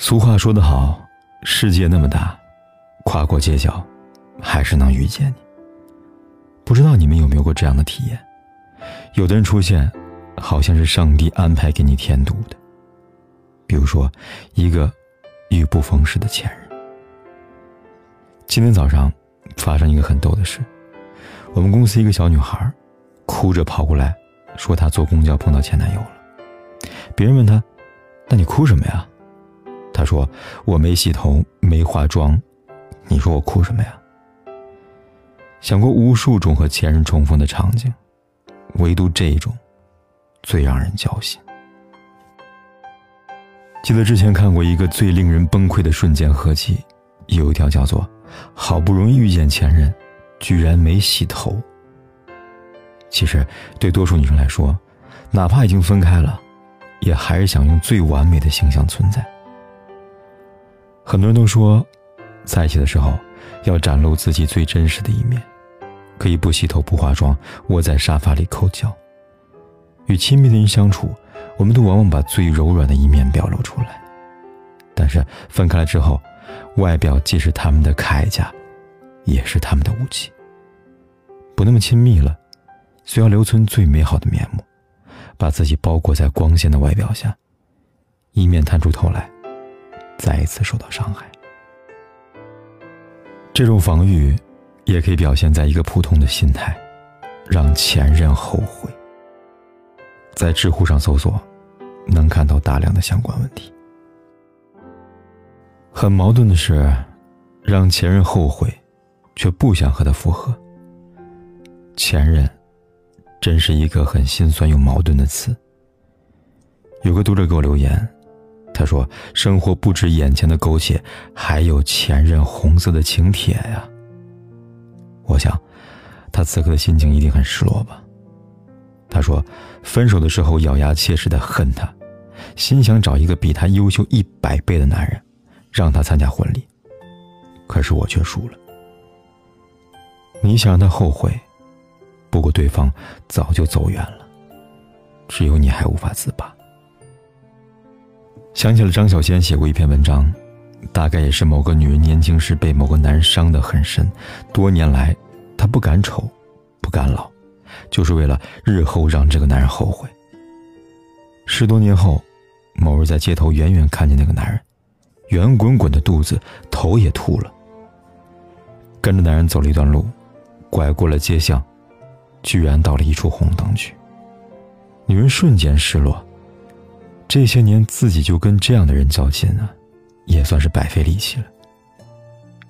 俗话说得好，世界那么大，跨过街角，还是能遇见你。不知道你们有没有过这样的体验？有的人出现，好像是上帝安排给你添堵的。比如说，一个遇不逢时的前任。今天早上发生一个很逗的事，我们公司一个小女孩，哭着跑过来，说她坐公交碰到前男友了。别人问她：“那你哭什么呀？”他说：“我没洗头，没化妆，你说我哭什么呀？”想过无数种和前任重逢的场景，唯独这一种，最让人焦心。记得之前看过一个最令人崩溃的瞬间合集，有一条叫做“好不容易遇见前任，居然没洗头”。其实，对多数女生来说，哪怕已经分开了，也还是想用最完美的形象存在。很多人都说，在一起的时候要展露自己最真实的一面，可以不洗头不化妆，窝在沙发里抠脚。与亲密的人相处，我们都往往把最柔软的一面表露出来。但是分开了之后，外表既是他们的铠甲，也是他们的武器。不那么亲密了，需要留存最美好的面目，把自己包裹在光鲜的外表下，以免探出头来。再一次受到伤害，这种防御也可以表现在一个普通的心态，让前任后悔。在知乎上搜索，能看到大量的相关问题。很矛盾的是，让前任后悔，却不想和他复合。前任，真是一个很心酸又矛盾的词。有个读者给我留言。他说：“生活不止眼前的苟且，还有前任红色的请帖呀。”我想，他此刻的心情一定很失落吧。他说：“分手的时候咬牙切齿的恨他，心想找一个比他优秀一百倍的男人，让他参加婚礼。可是我却输了。你想让他后悔，不过对方早就走远了，只有你还无法自拔。”想起了张小娴写过一篇文章，大概也是某个女人年轻时被某个男人伤得很深，多年来，她不敢丑，不敢老，就是为了日后让这个男人后悔。十多年后，某日在街头远远看见那个男人，圆滚滚的肚子，头也秃了。跟着男人走了一段路，拐过了街巷，居然到了一处红灯区。女人瞬间失落。这些年自己就跟这样的人较劲啊，也算是白费力气了。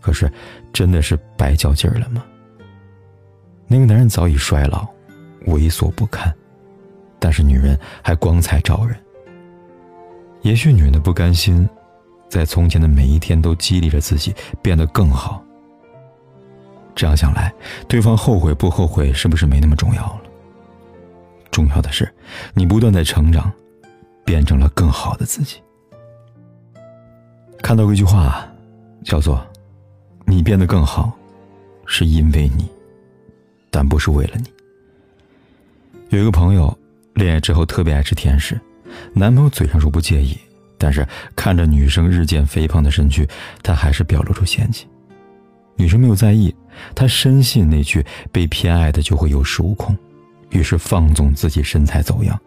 可是，真的是白较劲儿了吗？那个男人早已衰老，猥琐不堪，但是女人还光彩照人。也许女人的不甘心，在从前的每一天都激励着自己变得更好。这样想来，对方后悔不后悔是不是没那么重要了？重要的是，你不断在成长。变成了更好的自己。看到过一句话，叫做“你变得更好，是因为你，但不是为了你。”有一个朋友，恋爱之后特别爱吃甜食，男朋友嘴上说不介意，但是看着女生日渐肥胖的身躯，他还是表露出嫌弃。女生没有在意，她深信那句“被偏爱的就会有恃无恐”，于是放纵自己身材走样。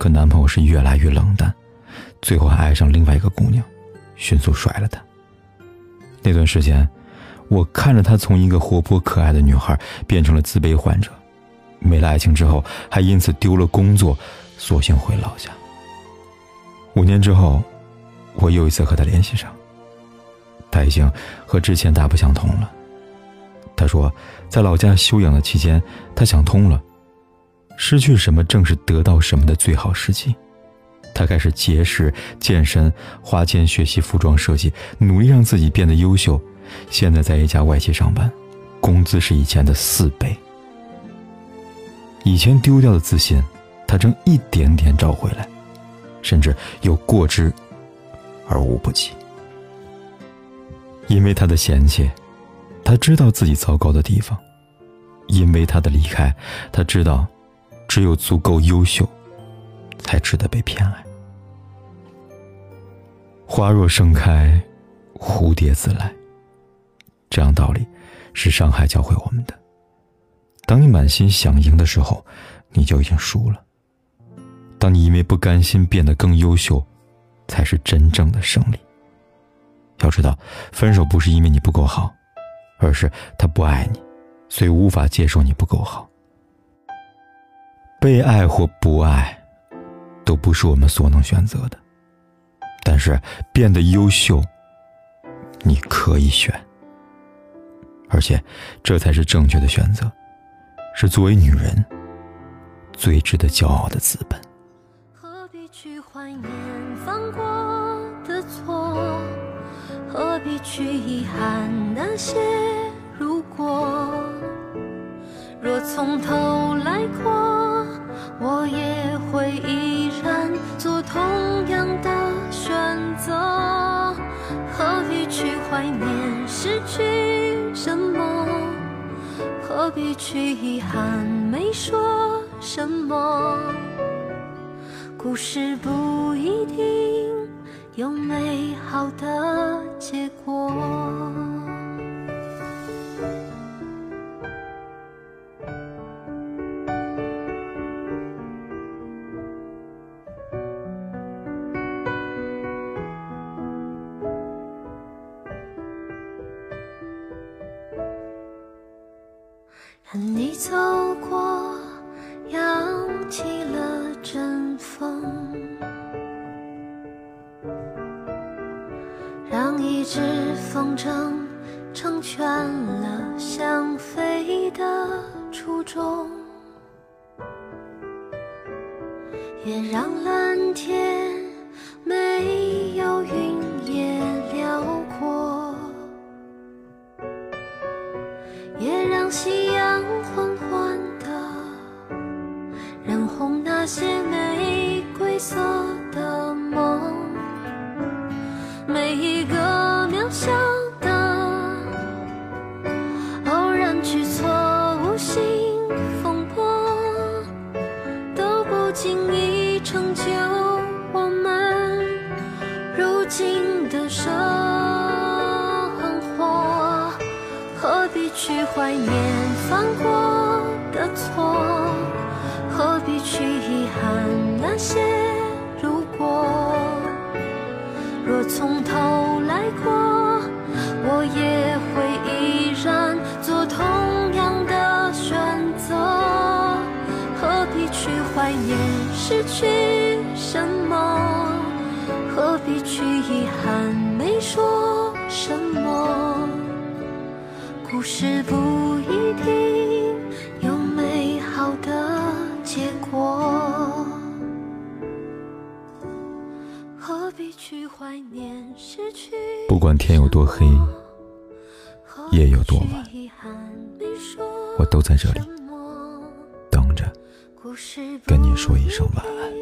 可男朋友是越来越冷淡，最后还爱上另外一个姑娘，迅速甩了她。那段时间，我看着她从一个活泼可爱的女孩变成了自卑患者，没了爱情之后，还因此丢了工作，索性回老家。五年之后，我又一次和她联系上，她已经和之前大不相同了。他说，在老家休养的期间，他想通了，失去什么正是得到什么的最好时机。他开始节食、健身，花钱学习服装设计，努力让自己变得优秀。现在在一家外企上班，工资是以前的四倍。以前丢掉的自信，他正一点点找回来，甚至有过之而无不及。因为他的嫌弃，他知道自己糟糕的地方；因为他的离开，他知道只有足够优秀。才值得被偏爱。花若盛开，蝴蝶自来。这样道理，是上海教会我们的。当你满心想赢的时候，你就已经输了。当你因为不甘心变得更优秀，才是真正的胜利。要知道，分手不是因为你不够好，而是他不爱你，所以无法接受你不够好。被爱或不爱。都不是我们所能选择的，但是变得优秀，你可以选，而且这才是正确的选择，是作为女人最值得骄傲的资本。何必去怀念犯过的错？何必去遗憾那些如果？若从头来过，我也会依然。做同样的选择，何必去怀念失去什么？何必去遗憾没说什么？故事不一定有美好的结果。和你走过，扬起了阵风，让一只风筝成全了想飞的初衷，也让蓝天不经意成就我们如今的生活。何必去怀念犯过的错？何必去遗憾何必去遗憾没说什么？故事不一定有美好的。结果，何必去怀念失去不管天有多黑，夜有多晚，我都在这里等着，跟你说一声晚安。